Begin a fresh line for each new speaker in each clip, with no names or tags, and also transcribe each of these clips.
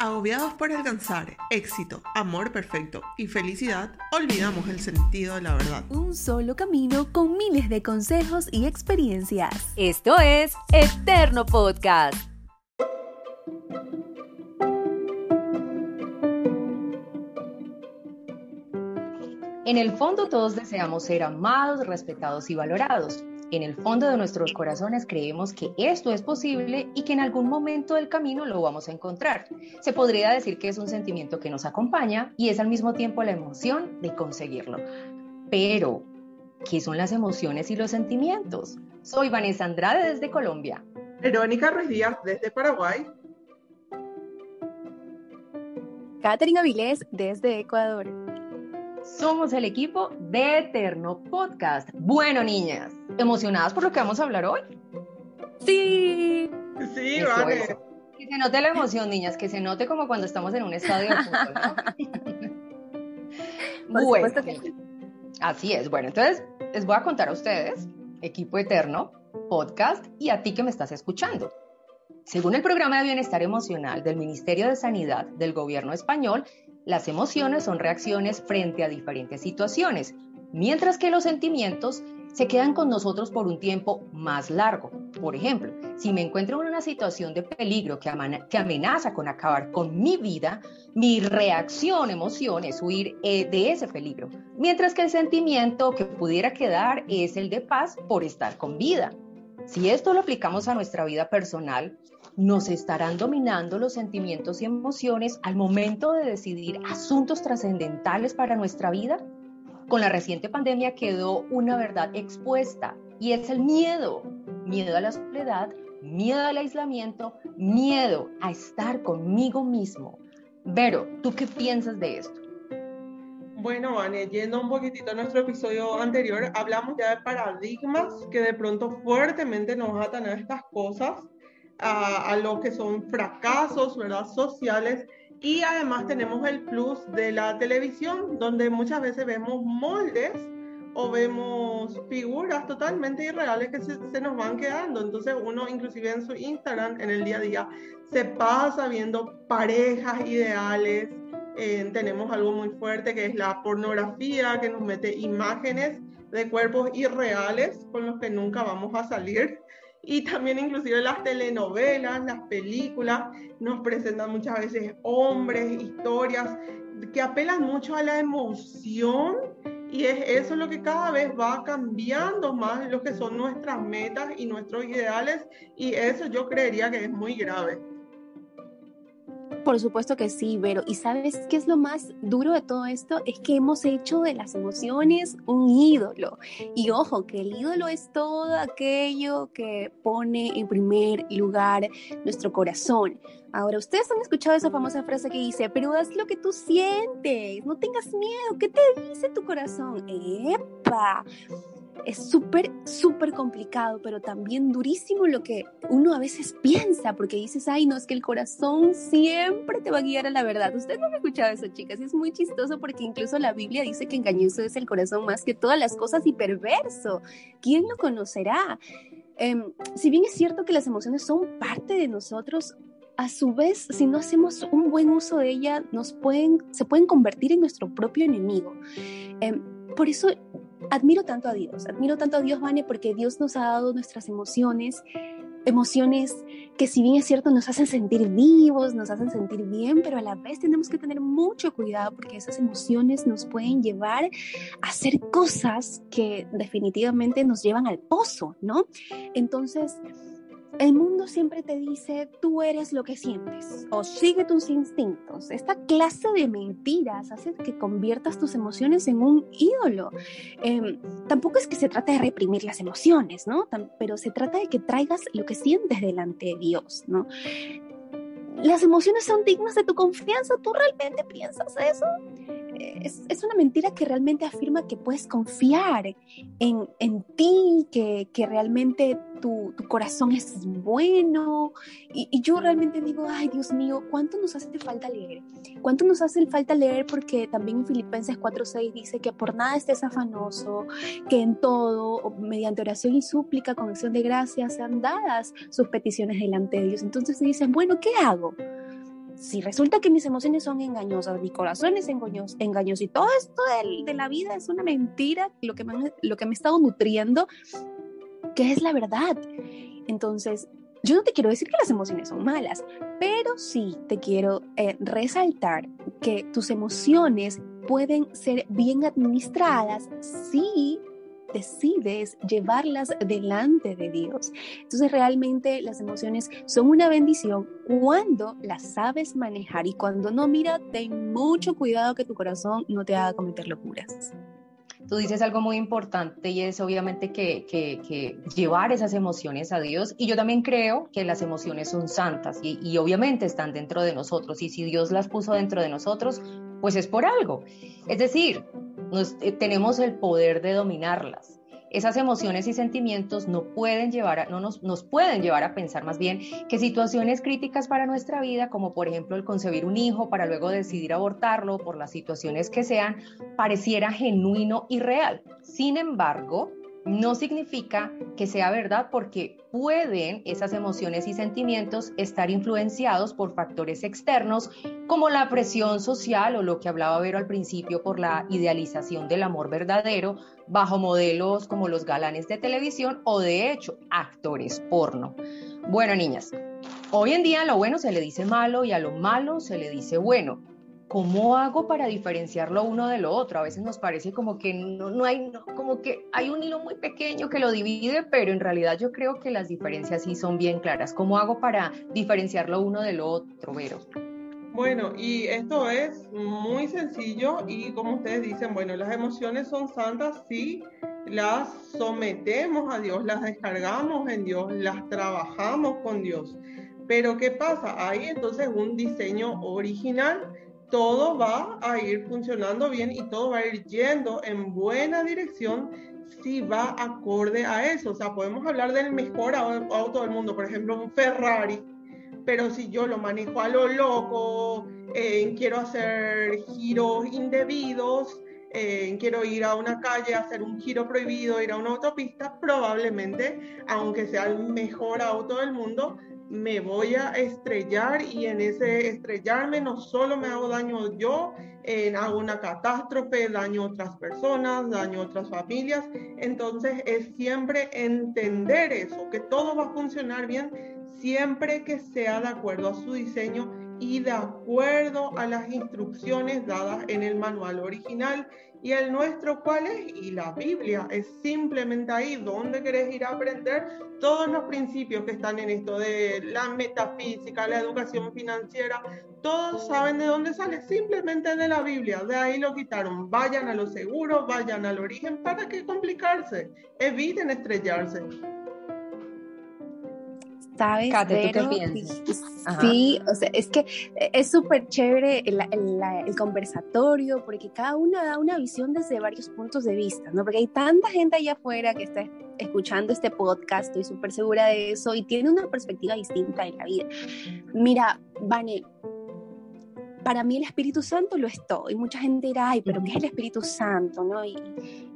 Agobiados por alcanzar éxito, amor perfecto y felicidad, olvidamos el sentido de la verdad.
Un solo camino con miles de consejos y experiencias.
Esto es Eterno Podcast. En el fondo todos deseamos ser amados, respetados y valorados. En el fondo de nuestros corazones creemos que esto es posible y que en algún momento del camino lo vamos a encontrar. Se podría decir que es un sentimiento que nos acompaña y es al mismo tiempo la emoción de conseguirlo. Pero, ¿qué son las emociones y los sentimientos? Soy Vanessa Andrade desde Colombia.
Verónica Ruiz Díaz desde Paraguay.
Catherine Avilés desde Ecuador.
Somos el equipo de Eterno Podcast. Bueno, niñas, ¿emocionadas por lo que vamos a hablar hoy?
Sí.
Sí, vale.
Que se note la emoción, niñas, que se note como cuando estamos en un estadio de fútbol, ¿no? bueno, así es. Bueno, entonces les voy a contar a ustedes, equipo Eterno Podcast, y a ti que me estás escuchando. Según el programa de bienestar emocional del Ministerio de Sanidad del Gobierno español, las emociones son reacciones frente a diferentes situaciones, mientras que los sentimientos se quedan con nosotros por un tiempo más largo. Por ejemplo, si me encuentro en una situación de peligro que, amenaza con acabar con mi vida, mi reacción, emoción es huir eh, de ese peligro, mientras que el sentimiento que pudiera quedar es el de paz por estar con vida. Si esto lo aplicamos a nuestra vida personal, nos estarán dominando los sentimientos y emociones al momento de decidir asuntos trascendentales para nuestra vida? Con la reciente pandemia quedó una verdad expuesta y es el miedo. Miedo a la soledad, miedo al aislamiento, miedo a estar conmigo mismo. Vero, ¿tú qué piensas de esto?
Bueno, Vane, yendo un poquitito a nuestro episodio anterior, hablamos ya de paradigmas que de pronto fuertemente nos atan a estas cosas a, lo que son fracasos, ¿verdad? Sociales. Y además tenemos el plus de la televisión, donde muchas veces vemos moldes o vemos figuras totalmente irreales que se, nos van quedando. Entonces uno inclusive en su Instagram, en el día a día, se pasa viendo parejas ideales. Eh, tenemos algo muy fuerte que es la pornografía, que nos mete imágenes de cuerpos irreales con los que nunca vamos a salir y también inclusive las telenovelas, las películas nos presentan muchas veces hombres, historias que apelan mucho a la emoción y es eso lo que cada vez va cambiando más lo que son nuestras metas y nuestros ideales y eso yo creería que es muy grave.
Por supuesto que sí, Vero. ¿Y sabes qué es lo más duro de todo esto? Es que hemos hecho de las emociones un ídolo. Y ojo, que el ídolo es todo aquello que pone en primer lugar nuestro corazón. Ahora, ustedes han escuchado esa famosa frase que dice, pero haz lo que tú sientes, no tengas miedo, ¿qué te dice tu corazón? ¡Epa! Es súper, súper complicado, pero también durísimo lo que uno a veces piensa, porque dices, ay, no, es que el corazón siempre te va a guiar a la verdad. Ustedes no han escuchado eso, chicas, es muy chistoso porque incluso la Biblia dice que engañoso es el corazón más que todas las cosas y perverso. ¿Quién lo conocerá? Em, si bien es cierto que las emociones son parte de nosotros, a su vez, si no hacemos un buen uso de ella, nos pueden, se pueden convertir en nuestro propio enemigo. Em, por eso admiro tanto a Dios, admiro tanto a Dios, Vane, porque Dios nos ha dado nuestras emociones, emociones que si bien es cierto nos hacen sentir vivos, nos hacen sentir bien, pero a la vez tenemos que tener mucho cuidado porque esas emociones nos pueden llevar a hacer cosas que definitivamente nos llevan al pozo, ¿no? Entonces, el mundo siempre te dice, tú eres lo que sientes o sigue tus instintos. Esta clase de mentiras hace que conviertas tus emociones en un ídolo. Em, tampoco es que se trata de reprimir las emociones, ¿no? pero se trata de que traigas lo que sientes delante de Dios, ¿no? Las emociones son dignas de tu confianza. ¿Tú realmente piensas eso? Es, una mentira que realmente afirma que puedes confiar en, en ti, que, que realmente tu, tu, corazón es bueno. Y, yo realmente digo, ay Dios mío, ¿cuánto nos hace falta leer? ¿Cuánto nos hace falta leer? Porque también en Filipenses 4.6 dice que por nada estés afanoso, que en todo, mediante oración y súplica, con acción de gracias, sean dadas sus peticiones delante de Dios. Entonces dicen, bueno, ¿qué hago? Si resulta que mis emociones son engañosas, mi corazón es engañoso, engañoso y todo esto de, la vida es una mentira, lo que, me, lo que me he estado nutriendo, que es la verdad. Entonces, yo no te quiero decir que las emociones son malas, pero sí te quiero eh, resaltar que tus emociones pueden ser bien administradas si decides llevarlas delante de Dios. Entonces realmente las emociones son una bendición cuando las sabes manejar y cuando no, mira, ten mucho cuidado que tu corazón no te haga cometer locuras.
Tú dices algo muy importante y es obviamente que, que, llevar esas emociones a Dios. Y yo también creo que las emociones son santas y, y obviamente están dentro de nosotros. Y si Dios las puso dentro de nosotros, pues es por algo. Es decir, eh, tenemos el poder de dominarlas. Esas emociones y sentimientos no pueden llevar no nos, nos pueden llevar a pensar más bien que situaciones críticas para nuestra vida, como por ejemplo el concebir un hijo para luego decidir abortarlo por las situaciones que sean, pareciera genuino y real. Sin embargo, no significa que sea verdad porque pueden esas emociones y sentimientos estar influenciados por factores externos como la presión social o lo que hablaba Vero al principio por la idealización del amor verdadero bajo modelos como los galanes de televisión o de hecho actores porno. Bueno, niñas, hoy en día a lo bueno se le dice malo y a lo malo se le dice bueno. ¿Cómo hago para diferenciarlo uno de lo otro? A veces nos parece como que no, no hay, como que hay un hilo muy pequeño que lo divide, pero en realidad yo creo que las diferencias sí son bien claras. ¿Cómo hago para diferenciarlo uno de lo otro, Vero?
Bueno, y esto es muy sencillo y como ustedes dicen, bueno, las emociones son santas si las sometemos a Dios, las descargamos en Dios, las trabajamos con Dios. Pero ¿qué pasa? Hay entonces un diseño original todo va a ir funcionando bien y todo va a ir yendo en buena dirección si va acorde a eso. O sea, podemos hablar del mejor auto del mundo, por ejemplo, un Ferrari, pero si yo lo manejo a lo loco, eh, quiero hacer giros indebidos, eh, quiero ir a una calle hacer un giro prohibido, ir a una autopista, probablemente, aunque sea el mejor auto del mundo, me voy a estrellar y en ese estrellarme no solo me hago daño yo, hago una catástrofe, daño a otras personas, daño a otras familias. Entonces es siempre entender eso, que todo va a funcionar bien siempre que sea de acuerdo a su diseño y de acuerdo a las instrucciones dadas en el manual original ¿Y el nuestro cuál es? Y la Biblia es simplemente ahí donde querés ir a aprender todos los principios que están en esto de la metafísica, la educación financiera. Todos saben de dónde sale, simplemente de la Biblia. De ahí lo quitaron. Vayan a lo seguro, vayan al origen. ¿Para qué complicarse? Eviten estrellarse.
¿Sabes? Sí, o sea, es que es súper chévere el, el, conversatorio porque cada uno da una visión desde varios puntos de vista, ¿no? Porque hay tanta gente allá afuera que está escuchando este podcast, estoy súper segura de eso, y tiene una perspectiva distinta en la vida. Mira, Vane, para mí el Espíritu Santo lo es todo. Y mucha gente dirá, ay, pero ¿qué es el Espíritu Santo? ¿no? Y,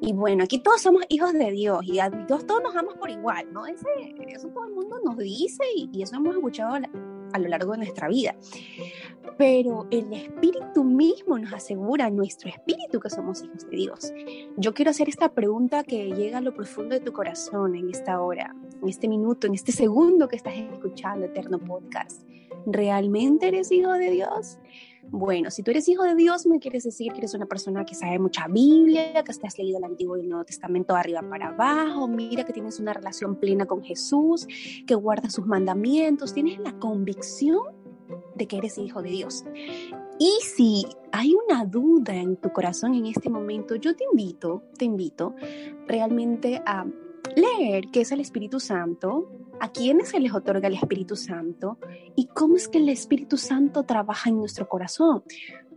y bueno, aquí todos somos hijos de Dios y a Dios todos nos amamos por igual, ¿no? Ese, eso todo el mundo nos dice y, y eso hemos escuchado a lo largo de nuestra vida. Pero el Espíritu mismo nos asegura, nuestro Espíritu, que somos hijos de Dios. Yo quiero hacer esta pregunta que llega a lo profundo de tu corazón en esta hora, en este minuto, en este segundo que estás escuchando Eterno Podcast. ¿Realmente eres hijo de Dios? Bueno, si tú eres hijo de Dios, me quieres decir que eres una persona que sabe mucha Biblia, que has leído el Antiguo y el Nuevo Testamento arriba para abajo, mira que tienes una relación plena con Jesús, que guardas sus mandamientos, tienes la convicción de que eres hijo de Dios. Y si hay una duda en tu corazón en este momento, yo te invito, te invito realmente a leer qué es el Espíritu Santo, a quiénes se les otorga el Espíritu Santo y cómo es que el Espíritu Santo trabaja en nuestro corazón.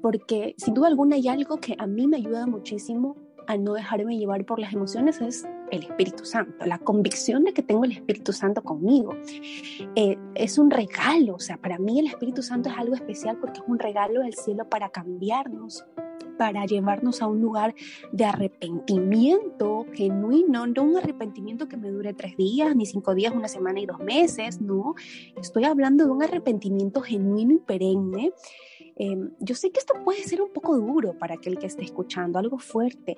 Porque sin duda alguna hay algo que a mí me ayuda muchísimo a no dejarme llevar por las emociones es el Espíritu Santo, la convicción de que tengo el Espíritu Santo conmigo. Eh, es un regalo, o sea, para mí el Espíritu Santo es algo especial porque es un regalo del cielo para cambiarnos, para llevarnos a un lugar de arrepentimiento genuino, no un arrepentimiento que me dure tres días, ni cinco días, una semana y dos meses, no. Estoy hablando de un arrepentimiento genuino y perenne. Em, yo sé que esto puede ser un poco duro para aquel que esté escuchando, algo fuerte,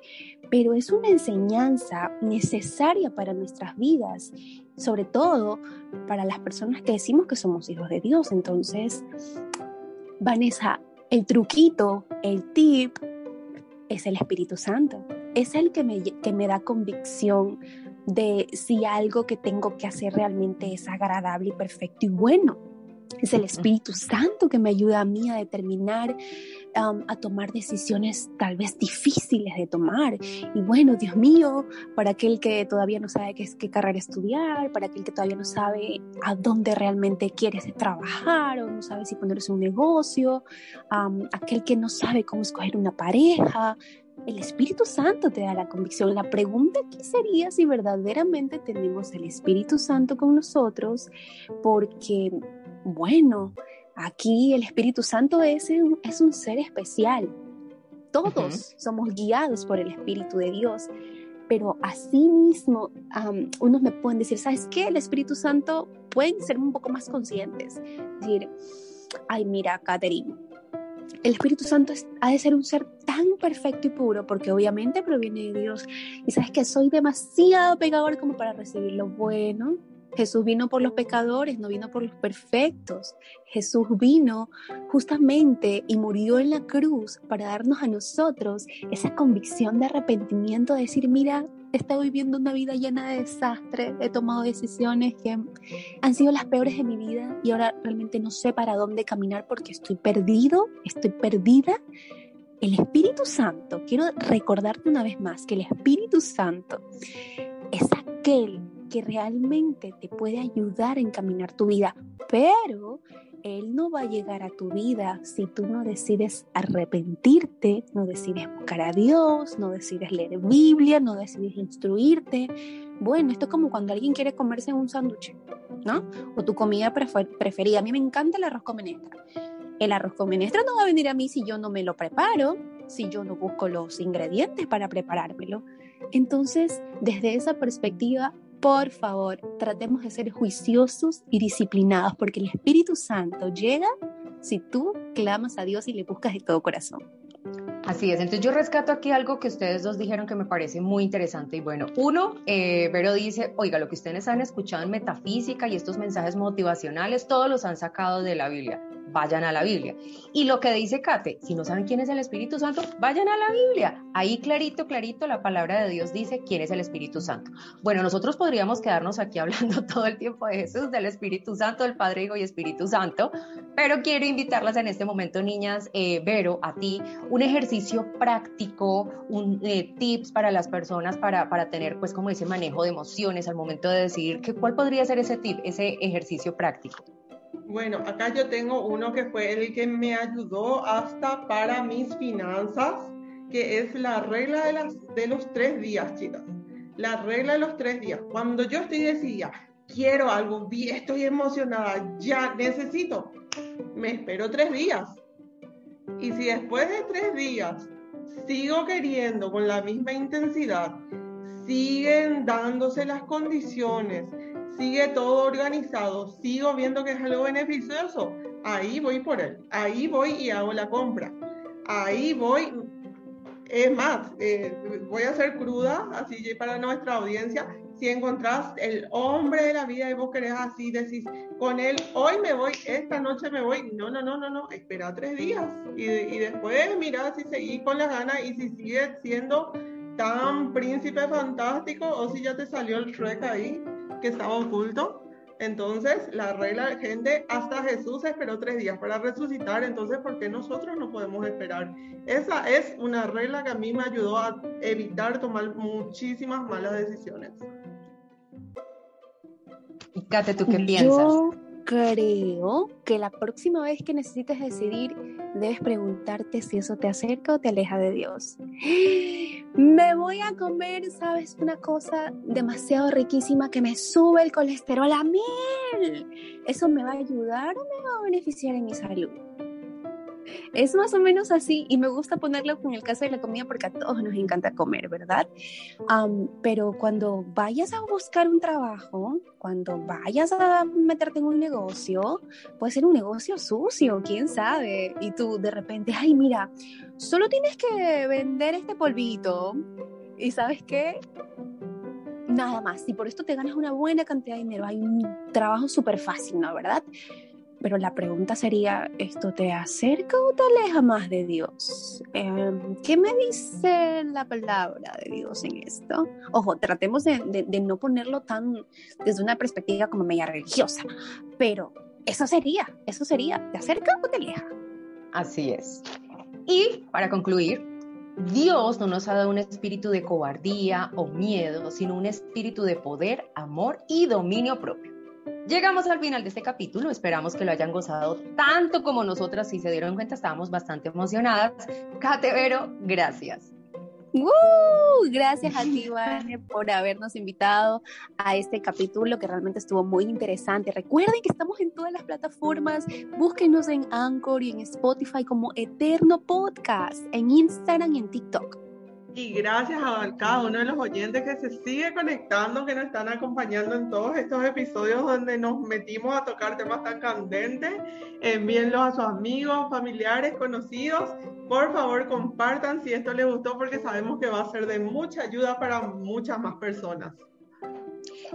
pero es una enseñanza necesaria para nuestras vidas, sobre todo para las personas que decimos que somos hijos de Dios. Entonces, Vanessa, el truquito, el tip, es el Espíritu Santo. Es el que me, que me da convicción de si algo que tengo que hacer realmente es agradable y perfecto y bueno. Es el Espíritu Santo que me ayuda a mí a determinar, um, a tomar decisiones tal vez difíciles de tomar. Y bueno, Dios mío, para aquel que todavía no sabe qué, qué carrera estudiar, para aquel que todavía no sabe a dónde realmente quieres trabajar o no sabe si ponerse un negocio, um, aquel que no sabe cómo escoger una pareja, el Espíritu Santo te da la convicción. La pregunta aquí sería si verdaderamente tenemos el Espíritu Santo con nosotros, porque bueno, aquí el Espíritu Santo es, es un ser especial. Todos somos guiados por el Espíritu de Dios, pero asimismo mismo unos me pueden decir, ¿sabes qué? El Espíritu Santo pueden ser un poco más conscientes. Decir, ay, mira, Catherine, el Espíritu Santo ha de ser un ser tan perfecto y puro porque obviamente proviene de Dios. Y sabes que soy demasiado pecador como para recibir lo bueno Jesús vino por los pecadores, no vino por los perfectos. Jesús vino justamente y murió en la cruz para darnos a nosotros esa convicción de arrepentimiento, de decir, mira, he estado viviendo una vida llena de desastres, he tomado decisiones que han sido las peores de mi vida y ahora realmente no sé para dónde caminar porque estoy perdido, estoy perdida. El Espíritu Santo, quiero recordarte una vez más que el Espíritu Santo es aquel que realmente te puede ayudar a encaminar tu vida, pero Él no va a llegar a tu vida si tú no decides arrepentirte, no decides buscar a Dios, no decides leer Biblia, no decides instruirte. Bueno, esto es como cuando alguien quiere comerse un sándwich, ¿no? O tu comida preferida. A mí me encanta el arroz con menestra. El arroz con menestra no va a venir a mí si yo no me lo preparo, si yo no busco los ingredientes para preparármelo. Entonces, desde esa perspectiva, por favor, tratemos de ser juiciosos y disciplinados, porque el Espíritu Santo llega si tú clamas a Dios y le buscas de todo corazón.
Así es, entonces yo rescato aquí algo que ustedes dos dijeron que me parece muy interesante y bueno, uno, eh, Vero dice, oiga, lo que ustedes han escuchado en metafísica y estos mensajes motivacionales, todos los han sacado de la Biblia vayan a la Biblia. Y lo que dice Kate, si no saben quién es el Espíritu Santo, vayan a la Biblia. Ahí clarito, clarito, la palabra de Dios dice quién es el Espíritu Santo. Bueno, nosotros podríamos quedarnos aquí hablando todo el tiempo de Jesús, del Espíritu Santo, del Padre, Hijo y Espíritu Santo, pero quiero invitarlas en este momento, niñas, eh, Vero, a ti, un ejercicio práctico, un eh, tips para las personas para, para tener, pues, como ese manejo de emociones al momento de decidir que, cuál podría ser ese tip, ese ejercicio práctico.
Bueno, acá yo tengo uno que fue el que me ayudó hasta para mis finanzas, que es la regla de, los tres días, chicas. La regla de los tres días. Cuando yo estoy decidida, quiero algo, estoy emocionada, ya necesito, me espero tres días. Y si después de tres días sigo queriendo con la misma intensidad, siguen dándose las condiciones, sigue todo organizado, sigo viendo que es algo beneficioso, ahí voy por él, ahí voy y hago la compra, ahí voy, es más, eh, voy a ser cruda, así para nuestra audiencia, si encontrás el hombre de la vida y vos querés así, decís, con él, hoy me voy, esta noche me voy, no, no, no, no, no, espera tres días y, y después mira si seguís con las ganas y si sigue siendo tan príncipe fantástico o si ya te salió el Shrek ahí que estaba oculto. Entonces, la regla de gente, hasta Jesús esperó tres días para resucitar, entonces, ¿por qué nosotros no podemos esperar? Esa es una regla que a mí me ayudó a evitar tomar muchísimas malas decisiones.
Y Kate, ¿tú qué piensas?
creo que la próxima vez que necesites decidir, debes preguntarte si eso te acerca o te aleja de Dios. Me voy a comer, ¿sabes? Una cosa demasiado riquísima que me sube el colesterol a mil. ¿Eso me va a ayudar o me va a beneficiar en mi salud? Es más o menos así y me gusta ponerlo con el caso de la comida porque a todos nos encanta comer, ¿verdad? pero cuando vayas a buscar un trabajo, cuando vayas a meterte en un negocio, puede ser un negocio sucio, quién sabe, y tú de repente, ay, mira, solo tienes que vender este polvito y sabes qué, nada más. Y por esto te ganas una buena cantidad de dinero. Hay un trabajo súper fácil, ¿no? ¿Verdad? Pero la pregunta sería, ¿esto te acerca o te aleja más de Dios? Em, ¿Qué me dice la palabra de Dios en esto? Ojo, tratemos de, de, no ponerlo tan desde una perspectiva como media religiosa, pero eso sería, eso sería, ¿te acerca o te aleja?
Así es. Y para concluir, Dios no nos ha dado un espíritu de cobardía o miedo, sino un espíritu de poder, amor y dominio propio. Llegamos al final de este capítulo, esperamos que lo hayan gozado tanto como nosotras, si se dieron cuenta estábamos bastante emocionadas. Catevero, gracias.
Gracias a ti, Vane, por habernos invitado a este capítulo que realmente estuvo muy interesante. Recuerden que estamos en todas las plataformas. Búsquenos en Anchor y en Spotify como Eterno Podcast, en Instagram y en TikTok
y gracias a cada uno de los oyentes que se sigue conectando, que nos están acompañando en todos estos episodios donde nos metimos a tocar temas tan candentes. Envíenlos a sus amigos, familiares, conocidos. Por favor, compartan si esto les gustó porque sabemos que va a ser de mucha ayuda para muchas más personas.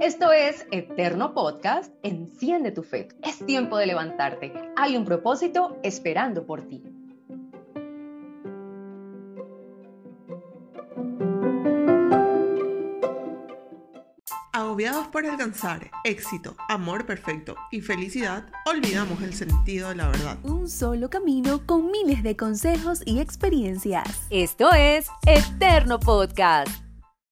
Esto es Eterno Podcast, enciende tu fe. Es tiempo de levantarte. Hay un propósito esperando por ti.
Agobiados por alcanzar éxito, amor perfecto y felicidad, olvidamos el sentido de la verdad.
Un solo camino con miles de consejos y experiencias. Esto es Eterno Podcast.